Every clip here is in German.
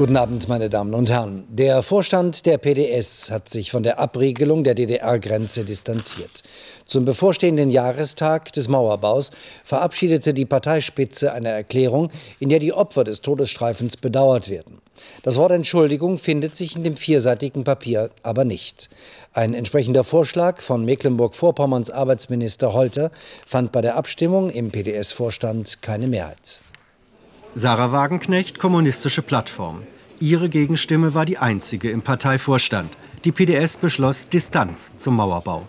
Guten Abend, meine Damen und Herren. Der Vorstand der PDS hat sich von der Abriegelung der DDR-Grenze distanziert. Zum bevorstehenden Jahrestag des Mauerbaus verabschiedete die Parteispitze eine Erklärung, in der die Opfer des Todesstreifens bedauert werden. Das Wort Entschuldigung findet sich in dem vierseitigen Papier aber nicht. Ein entsprechender Vorschlag von Mecklenburg-Vorpommerns Arbeitsminister Holter fand bei der Abstimmung im PDS-Vorstand keine Mehrheit. Sarah Wagenknecht, Kommunistische Plattform. Ihre Gegenstimme war die einzige im Parteivorstand. Die PDS beschloss Distanz zum Mauerbau.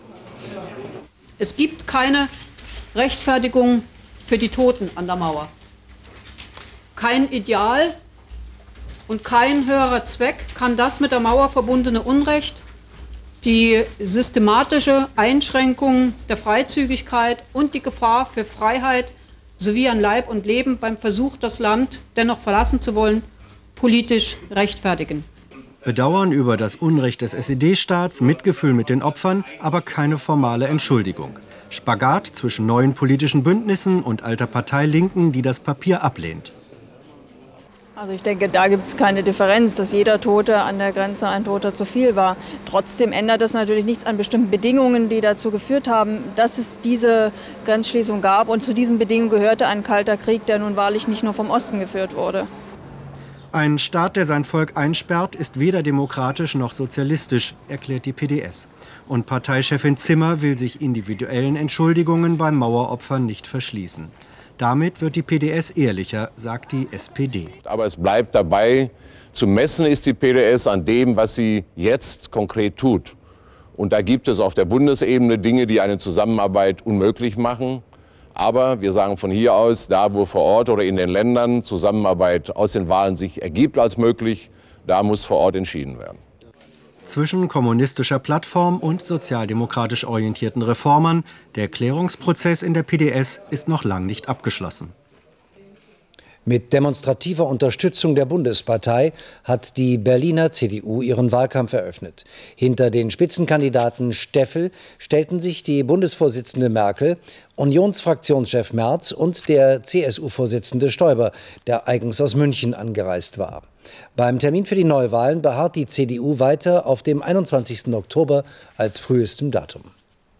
Es gibt keine Rechtfertigung für die Toten an der Mauer. Kein Ideal und kein höherer Zweck kann das mit der Mauer verbundene Unrecht, die systematische Einschränkung der Freizügigkeit und die Gefahr für Freiheit sowie an Leib und Leben beim Versuch, das Land dennoch verlassen zu wollen, politisch rechtfertigen. Bedauern über das Unrecht des SED-Staats, Mitgefühl mit den Opfern, aber keine formale Entschuldigung. Spagat zwischen neuen politischen Bündnissen und alter Partei Linken, die das Papier ablehnt. Also ich denke, da gibt es keine Differenz, dass jeder Tote an der Grenze ein Toter zu viel war. Trotzdem ändert das natürlich nichts an bestimmten Bedingungen, die dazu geführt haben, dass es diese Grenzschließung gab. Und zu diesen Bedingungen gehörte ein kalter Krieg, der nun wahrlich nicht nur vom Osten geführt wurde. Ein Staat, der sein Volk einsperrt, ist weder demokratisch noch sozialistisch, erklärt die PDS. Und Parteichefin Zimmer will sich individuellen Entschuldigungen beim Maueropfern nicht verschließen. Damit wird die PDS ehrlicher, sagt die SPD. Aber es bleibt dabei, zu messen ist die PDS an dem, was sie jetzt konkret tut. Und da gibt es auf der Bundesebene Dinge, die eine Zusammenarbeit unmöglich machen. Aber wir sagen von hier aus, da wo vor Ort oder in den Ländern Zusammenarbeit aus den Wahlen sich ergibt als möglich, da muss vor Ort entschieden werden. Zwischen kommunistischer Plattform und sozialdemokratisch orientierten Reformern, der Klärungsprozess in der PDS ist noch lang nicht abgeschlossen. Mit demonstrativer Unterstützung der Bundespartei hat die Berliner CDU ihren Wahlkampf eröffnet. Hinter den Spitzenkandidaten Steffel stellten sich die Bundesvorsitzende Merkel, Unionsfraktionschef Merz und der CSU-Vorsitzende Stoiber, der eigens aus München angereist war. Beim Termin für die Neuwahlen beharrt die CDU weiter auf dem 21. Oktober als frühestem Datum.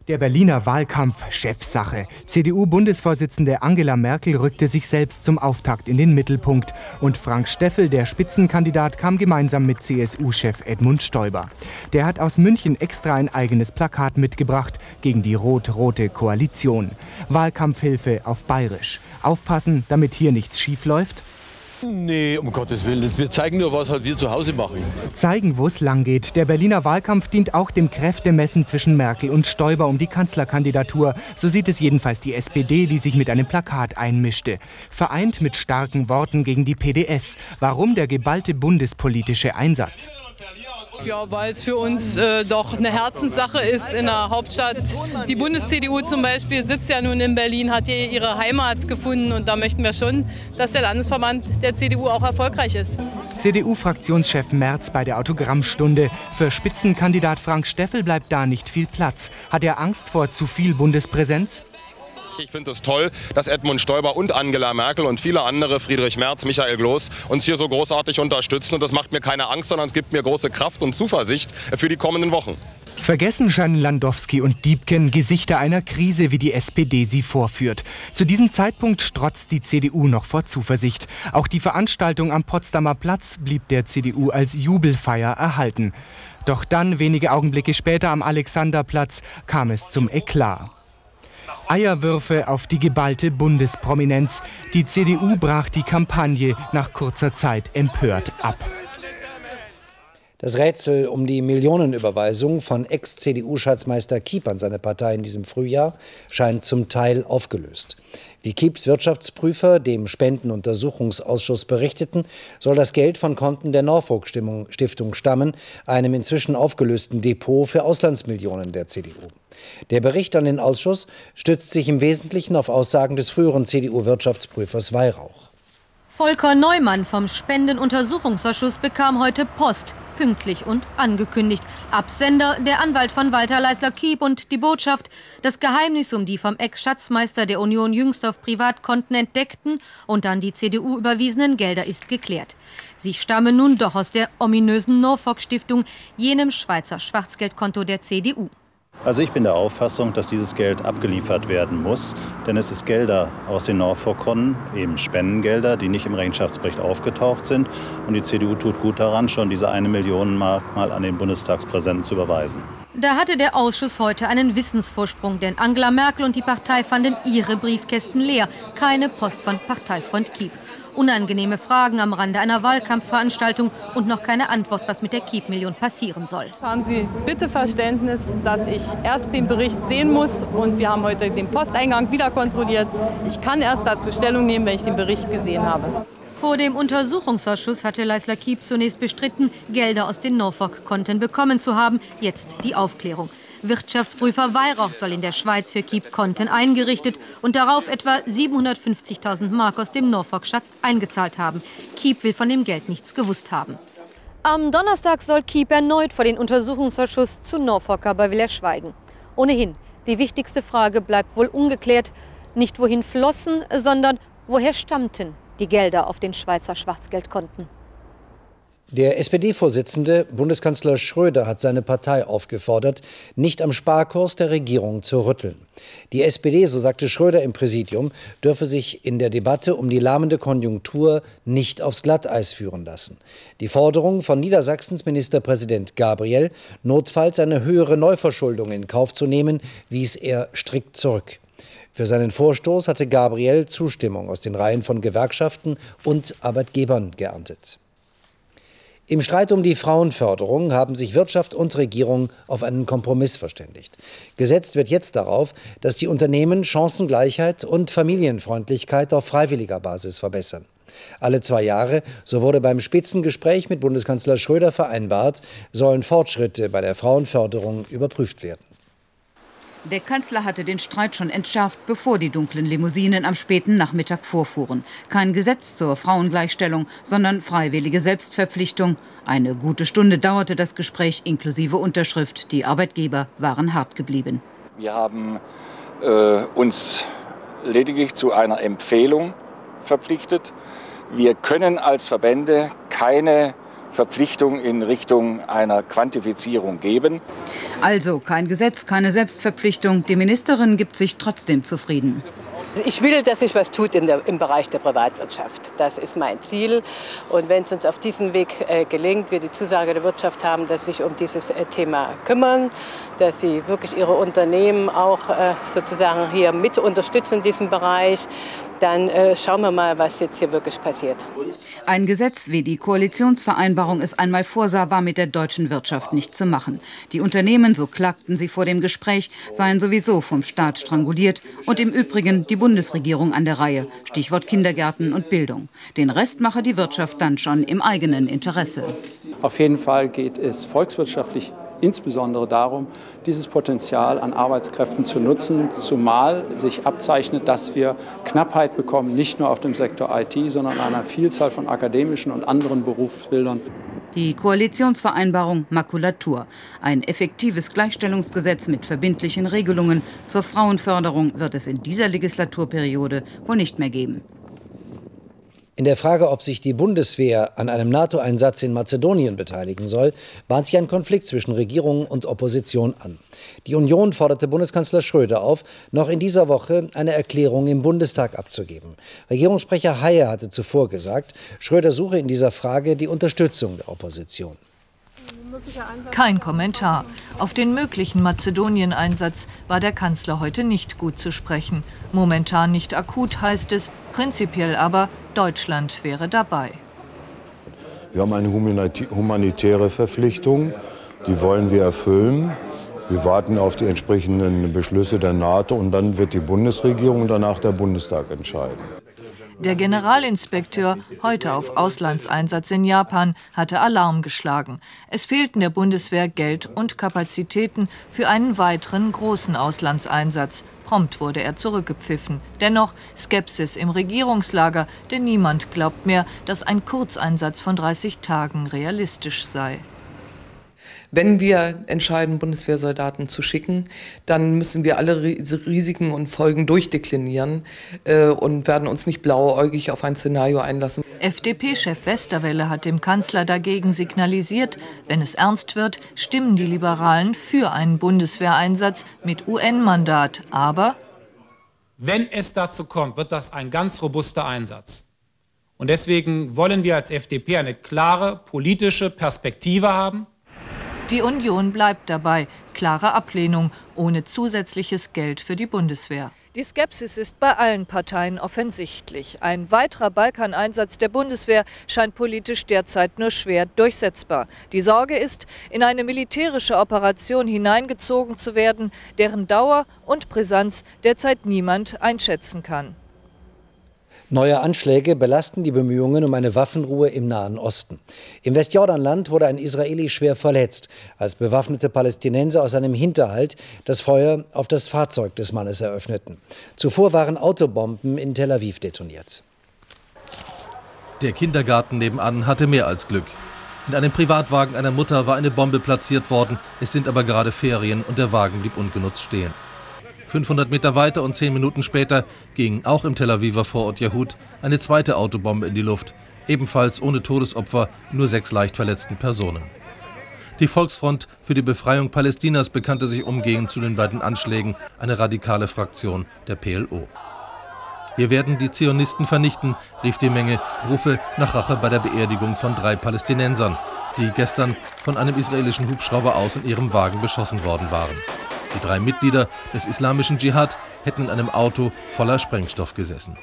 Der Berliner Wahlkampf Chefsache. CDU-Bundesvorsitzende Angela Merkel rückte sich selbst zum Auftakt in den Mittelpunkt. Und Frank Steffel, der Spitzenkandidat, kam gemeinsam mit CSU-Chef Edmund Stoiber. Der hat aus München extra ein eigenes Plakat mitgebracht gegen die rot-rote Koalition. Wahlkampfhilfe auf Bayerisch. Aufpassen, damit hier nichts schief läuft. Nee, um Gottes Willen. Wir zeigen nur, was halt wir zu Hause machen. Zeigen, wo es lang geht. Der Berliner Wahlkampf dient auch dem Kräftemessen zwischen Merkel und Stoiber um die Kanzlerkandidatur. So sieht es jedenfalls die SPD, die sich mit einem Plakat einmischte. Vereint mit starken Worten gegen die PDS. Warum der geballte bundespolitische Einsatz? Ja, weil es für uns äh, doch eine Herzenssache ist in der Hauptstadt. Die Bundes-CDU zum Beispiel sitzt ja nun in Berlin, hat hier ihre Heimat gefunden und da möchten wir schon, dass der Landesverband der CDU auch erfolgreich ist. CDU-Fraktionschef Merz bei der Autogrammstunde. Für Spitzenkandidat Frank Steffel bleibt da nicht viel Platz. Hat er Angst vor zu viel Bundespräsenz? Ich finde es toll, dass Edmund Stoiber und Angela Merkel und viele andere, Friedrich Merz, Michael Gloß, uns hier so großartig unterstützen. Und das macht mir keine Angst, sondern es gibt mir große Kraft und Zuversicht für die kommenden Wochen. Vergessen scheinen Landowski und Diebken Gesichter einer Krise, wie die SPD sie vorführt. Zu diesem Zeitpunkt strotzt die CDU noch vor Zuversicht. Auch die Veranstaltung am Potsdamer Platz blieb der CDU als Jubelfeier erhalten. Doch dann, wenige Augenblicke später am Alexanderplatz, kam es zum Eklat. Eierwürfe auf die geballte Bundesprominenz. Die CDU brach die Kampagne nach kurzer Zeit empört ab. Das Rätsel um die Millionenüberweisung von Ex-CDU-Schatzmeister Kiep an seine Partei in diesem Frühjahr scheint zum Teil aufgelöst. Wie Kieps Wirtschaftsprüfer dem Spendenuntersuchungsausschuss berichteten, soll das Geld von Konten der Norfolk Stiftung stammen, einem inzwischen aufgelösten Depot für Auslandsmillionen der CDU. Der Bericht an den Ausschuss stützt sich im Wesentlichen auf Aussagen des früheren CDU-Wirtschaftsprüfers Weihrauch. Volker Neumann vom Spendenuntersuchungsausschuss bekam heute Post pünktlich und angekündigt. Absender der Anwalt von Walter Leisler-Kiep und die Botschaft, das Geheimnis um die vom Ex-Schatzmeister der Union jüngst auf Privatkonten entdeckten und an die CDU überwiesenen Gelder ist geklärt. Sie stammen nun doch aus der ominösen Norfolk-Stiftung, jenem Schweizer Schwarzgeldkonto der CDU. Also ich bin der Auffassung, dass dieses Geld abgeliefert werden muss, denn es ist Gelder aus den Norfolk-Konten, eben Spendengelder, die nicht im Rechenschaftsbericht aufgetaucht sind. Und die CDU tut gut daran, schon diese eine Million Mark mal an den Bundestagspräsidenten zu überweisen. Da hatte der Ausschuss heute einen Wissensvorsprung, denn Angela Merkel und die Partei fanden ihre Briefkästen leer. Keine Post von Parteifreund Kiep. Unangenehme Fragen am Rande einer Wahlkampfveranstaltung und noch keine Antwort, was mit der Kiep-Million passieren soll. Haben Sie bitte Verständnis, dass ich erst den Bericht sehen muss und wir haben heute den Posteingang wieder kontrolliert. Ich kann erst dazu Stellung nehmen, wenn ich den Bericht gesehen habe. Vor dem Untersuchungsausschuss hatte Leisler Kiep zunächst bestritten, Gelder aus den Norfolk-Konten bekommen zu haben. Jetzt die Aufklärung. Wirtschaftsprüfer Weihrauch soll in der Schweiz für Kiep Konten eingerichtet und darauf etwa 750.000 Mark aus dem Norfolk-Schatz eingezahlt haben. Kiep will von dem Geld nichts gewusst haben. Am Donnerstag soll Kiep erneut vor den Untersuchungsausschuss zu Norfolk, aber will er schweigen. Ohnehin, die wichtigste Frage bleibt wohl ungeklärt. Nicht wohin flossen, sondern woher stammten die Gelder auf den Schweizer Schwarzgeldkonten. Der SPD-Vorsitzende Bundeskanzler Schröder hat seine Partei aufgefordert, nicht am Sparkurs der Regierung zu rütteln. Die SPD, so sagte Schröder im Präsidium, dürfe sich in der Debatte um die lahmende Konjunktur nicht aufs Glatteis führen lassen. Die Forderung von Niedersachsens Ministerpräsident Gabriel, notfalls eine höhere Neuverschuldung in Kauf zu nehmen, wies er strikt zurück. Für seinen Vorstoß hatte Gabriel Zustimmung aus den Reihen von Gewerkschaften und Arbeitgebern geerntet. Im Streit um die Frauenförderung haben sich Wirtschaft und Regierung auf einen Kompromiss verständigt. Gesetzt wird jetzt darauf, dass die Unternehmen Chancengleichheit und Familienfreundlichkeit auf freiwilliger Basis verbessern. Alle zwei Jahre, so wurde beim Spitzengespräch mit Bundeskanzler Schröder vereinbart, sollen Fortschritte bei der Frauenförderung überprüft werden. Der Kanzler hatte den Streit schon entschärft, bevor die dunklen Limousinen am späten Nachmittag vorfuhren. Kein Gesetz zur Frauengleichstellung, sondern freiwillige Selbstverpflichtung. Eine gute Stunde dauerte das Gespräch inklusive Unterschrift. Die Arbeitgeber waren hart geblieben. Wir haben äh, uns lediglich zu einer Empfehlung verpflichtet. Wir können als Verbände keine Verpflichtung in Richtung einer Quantifizierung geben. Also kein Gesetz, keine Selbstverpflichtung. Die Ministerin gibt sich trotzdem zufrieden. Ich will, dass sich was tut der, im Bereich der Privatwirtschaft. Das ist mein Ziel. Und wenn es uns auf diesem Weg äh, gelingt, wir die Zusage der Wirtschaft haben, dass sie sich um dieses äh, Thema kümmern, dass sie wirklich ihre Unternehmen auch äh, sozusagen hier mit unterstützen in diesem Bereich, dann äh, schauen wir mal, was jetzt hier wirklich passiert. Ein Gesetz, wie die Koalitionsvereinbarung es einmal vorsah, war mit der deutschen Wirtschaft nicht zu machen. Die Unternehmen, so klagten sie vor dem Gespräch, seien sowieso vom Staat stranguliert und im Übrigen die Bundesregierung an der Reihe. Stichwort Kindergärten und Bildung. Den Rest mache die Wirtschaft dann schon im eigenen Interesse. Auf jeden Fall geht es volkswirtschaftlich insbesondere darum, dieses Potenzial an Arbeitskräften zu nutzen, zumal sich abzeichnet, dass wir Knappheit bekommen, nicht nur auf dem Sektor IT, sondern einer Vielzahl von akademischen und anderen Berufsbildern. Die Koalitionsvereinbarung Makulatur. Ein effektives Gleichstellungsgesetz mit verbindlichen Regelungen zur Frauenförderung wird es in dieser Legislaturperiode wohl nicht mehr geben. In der Frage, ob sich die Bundeswehr an einem NATO-Einsatz in Mazedonien beteiligen soll, bahnt sich ein Konflikt zwischen Regierung und Opposition an. Die Union forderte Bundeskanzler Schröder auf, noch in dieser Woche eine Erklärung im Bundestag abzugeben. Regierungssprecher Haye hatte zuvor gesagt, Schröder suche in dieser Frage die Unterstützung der Opposition. Kein Kommentar. Auf den möglichen Mazedonien-Einsatz war der Kanzler heute nicht gut zu sprechen. Momentan nicht akut heißt es, prinzipiell aber, Deutschland wäre dabei. Wir haben eine humanitäre Verpflichtung, die wollen wir erfüllen. Wir warten auf die entsprechenden Beschlüsse der NATO und dann wird die Bundesregierung und danach der Bundestag entscheiden. Der Generalinspekteur, heute auf Auslandseinsatz in Japan, hatte Alarm geschlagen. Es fehlten der Bundeswehr Geld und Kapazitäten für einen weiteren großen Auslandseinsatz. Prompt wurde er zurückgepfiffen. Dennoch Skepsis im Regierungslager, denn niemand glaubt mehr, dass ein Kurzeinsatz von 30 Tagen realistisch sei. Wenn wir entscheiden, Bundeswehrsoldaten zu schicken, dann müssen wir alle Risiken und Folgen durchdeklinieren äh, und werden uns nicht blauäugig auf ein Szenario einlassen. FDP-Chef Westerwelle hat dem Kanzler dagegen signalisiert, wenn es ernst wird, stimmen die Liberalen für einen Bundeswehreinsatz mit UN-Mandat. Aber wenn es dazu kommt, wird das ein ganz robuster Einsatz. Und deswegen wollen wir als FDP eine klare politische Perspektive haben. Die Union bleibt dabei. Klare Ablehnung ohne zusätzliches Geld für die Bundeswehr. Die Skepsis ist bei allen Parteien offensichtlich. Ein weiterer Balkaneinsatz der Bundeswehr scheint politisch derzeit nur schwer durchsetzbar. Die Sorge ist, in eine militärische Operation hineingezogen zu werden, deren Dauer und Brisanz derzeit niemand einschätzen kann. Neue Anschläge belasten die Bemühungen um eine Waffenruhe im Nahen Osten. Im Westjordanland wurde ein Israeli schwer verletzt, als bewaffnete Palästinenser aus einem Hinterhalt das Feuer auf das Fahrzeug des Mannes eröffneten. Zuvor waren Autobomben in Tel Aviv detoniert. Der Kindergarten nebenan hatte mehr als Glück. In einem Privatwagen einer Mutter war eine Bombe platziert worden, es sind aber gerade Ferien und der Wagen blieb ungenutzt stehen. 500 Meter weiter und zehn Minuten später ging auch im Tel Aviver Vorort Yahud eine zweite Autobombe in die Luft, ebenfalls ohne Todesopfer, nur sechs leicht verletzten Personen. Die Volksfront für die Befreiung Palästinas bekannte sich umgehend zu den beiden Anschlägen, eine radikale Fraktion der PLO. Wir werden die Zionisten vernichten, rief die Menge, rufe nach Rache bei der Beerdigung von drei Palästinensern, die gestern von einem israelischen Hubschrauber aus in ihrem Wagen beschossen worden waren. Die drei Mitglieder des islamischen Dschihad hätten in einem Auto voller Sprengstoff gesessen.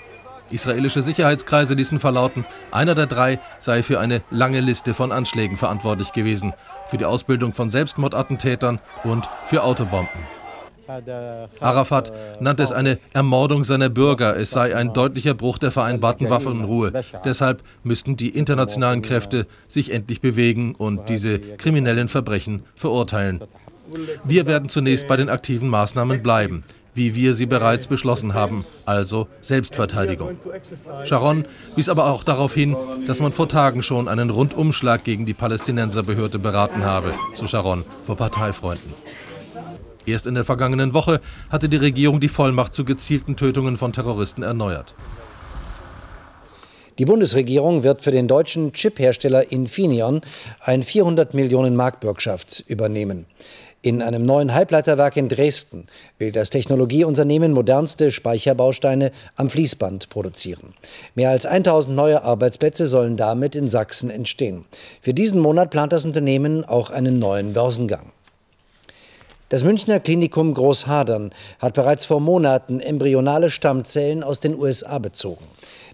Israelische Sicherheitskreise ließen verlauten, einer der drei sei für eine lange Liste von Anschlägen verantwortlich gewesen, für die Ausbildung von Selbstmordattentätern und für Autobomben. Arafat nannte es eine Ermordung seiner Bürger. Es sei ein deutlicher Bruch der vereinbarten Waffenruhe. Deshalb müssten die internationalen Kräfte sich endlich bewegen und diese kriminellen Verbrechen verurteilen. Wir werden zunächst bei den aktiven Maßnahmen bleiben, wie wir sie bereits beschlossen haben, also Selbstverteidigung. Sharon wies aber auch darauf hin, dass man vor Tagen schon einen Rundumschlag gegen die Palästinenserbehörde beraten habe, zu Sharon vor Parteifreunden. Erst in der vergangenen Woche hatte die Regierung die Vollmacht zu gezielten Tötungen von Terroristen erneuert. Die Bundesregierung wird für den deutschen Chiphersteller Infineon ein 400 Millionen Mark Bürgschaft übernehmen. In einem neuen Halbleiterwerk in Dresden will das Technologieunternehmen modernste Speicherbausteine am Fließband produzieren. Mehr als 1000 neue Arbeitsplätze sollen damit in Sachsen entstehen. Für diesen Monat plant das Unternehmen auch einen neuen Börsengang. Das Münchner Klinikum Großhadern hat bereits vor Monaten embryonale Stammzellen aus den USA bezogen.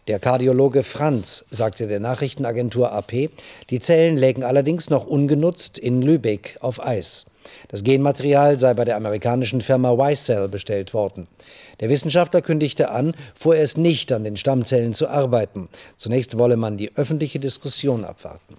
Der Kardiologe Franz sagte der Nachrichtenagentur AP, die Zellen lägen allerdings noch ungenutzt in Lübeck auf Eis. Das Genmaterial sei bei der amerikanischen Firma Y-Cell bestellt worden. Der Wissenschaftler kündigte an, vorerst nicht an den Stammzellen zu arbeiten. Zunächst wolle man die öffentliche Diskussion abwarten.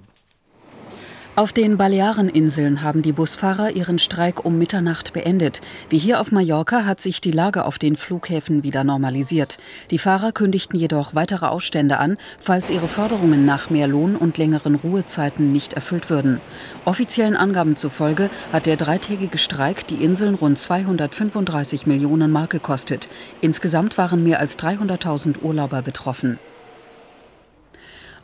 Auf den Baleareninseln haben die Busfahrer ihren Streik um Mitternacht beendet. Wie hier auf Mallorca hat sich die Lage auf den Flughäfen wieder normalisiert. Die Fahrer kündigten jedoch weitere Ausstände an, falls ihre Forderungen nach mehr Lohn und längeren Ruhezeiten nicht erfüllt würden. Offiziellen Angaben zufolge hat der dreitägige Streik die Inseln rund 235 Millionen Mark gekostet. Insgesamt waren mehr als 300.000 Urlauber betroffen.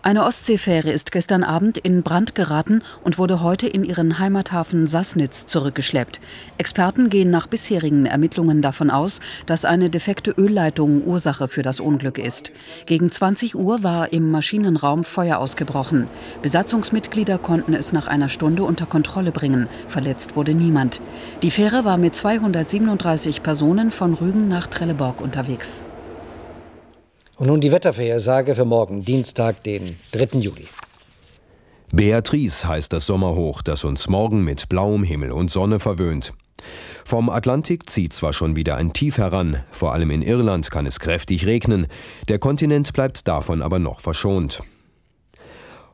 Eine Ostseefähre ist gestern Abend in Brand geraten und wurde heute in ihren Heimathafen Sassnitz zurückgeschleppt. Experten gehen nach bisherigen Ermittlungen davon aus, dass eine defekte Ölleitung Ursache für das Unglück ist. Gegen 20 Uhr war im Maschinenraum Feuer ausgebrochen. Besatzungsmitglieder konnten es nach einer Stunde unter Kontrolle bringen. Verletzt wurde niemand. Die Fähre war mit 237 Personen von Rügen nach Trelleborg unterwegs. Und nun die Wettervorhersage für morgen, Dienstag, den 3. Juli. Beatrice heißt das Sommerhoch, das uns morgen mit blauem Himmel und Sonne verwöhnt. Vom Atlantik zieht zwar schon wieder ein Tief heran, vor allem in Irland kann es kräftig regnen, der Kontinent bleibt davon aber noch verschont.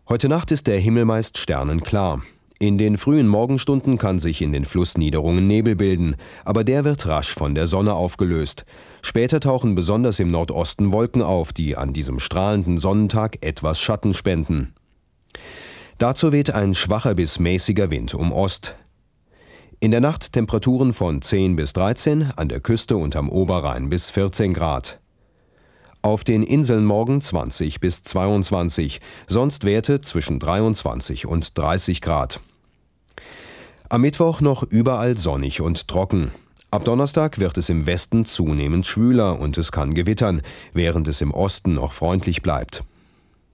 Heute Nacht ist der Himmel meist sternenklar. In den frühen Morgenstunden kann sich in den Flussniederungen Nebel bilden, aber der wird rasch von der Sonne aufgelöst. Später tauchen besonders im Nordosten Wolken auf, die an diesem strahlenden Sonnentag etwas Schatten spenden. Dazu weht ein schwacher bis mäßiger Wind um Ost. In der Nacht Temperaturen von 10 bis 13, an der Küste und am Oberrhein bis 14 Grad. Auf den Inseln morgen 20 bis 22, sonst Werte zwischen 23 und 30 Grad. Am Mittwoch noch überall sonnig und trocken. Ab Donnerstag wird es im Westen zunehmend schwüler und es kann gewittern, während es im Osten noch freundlich bleibt.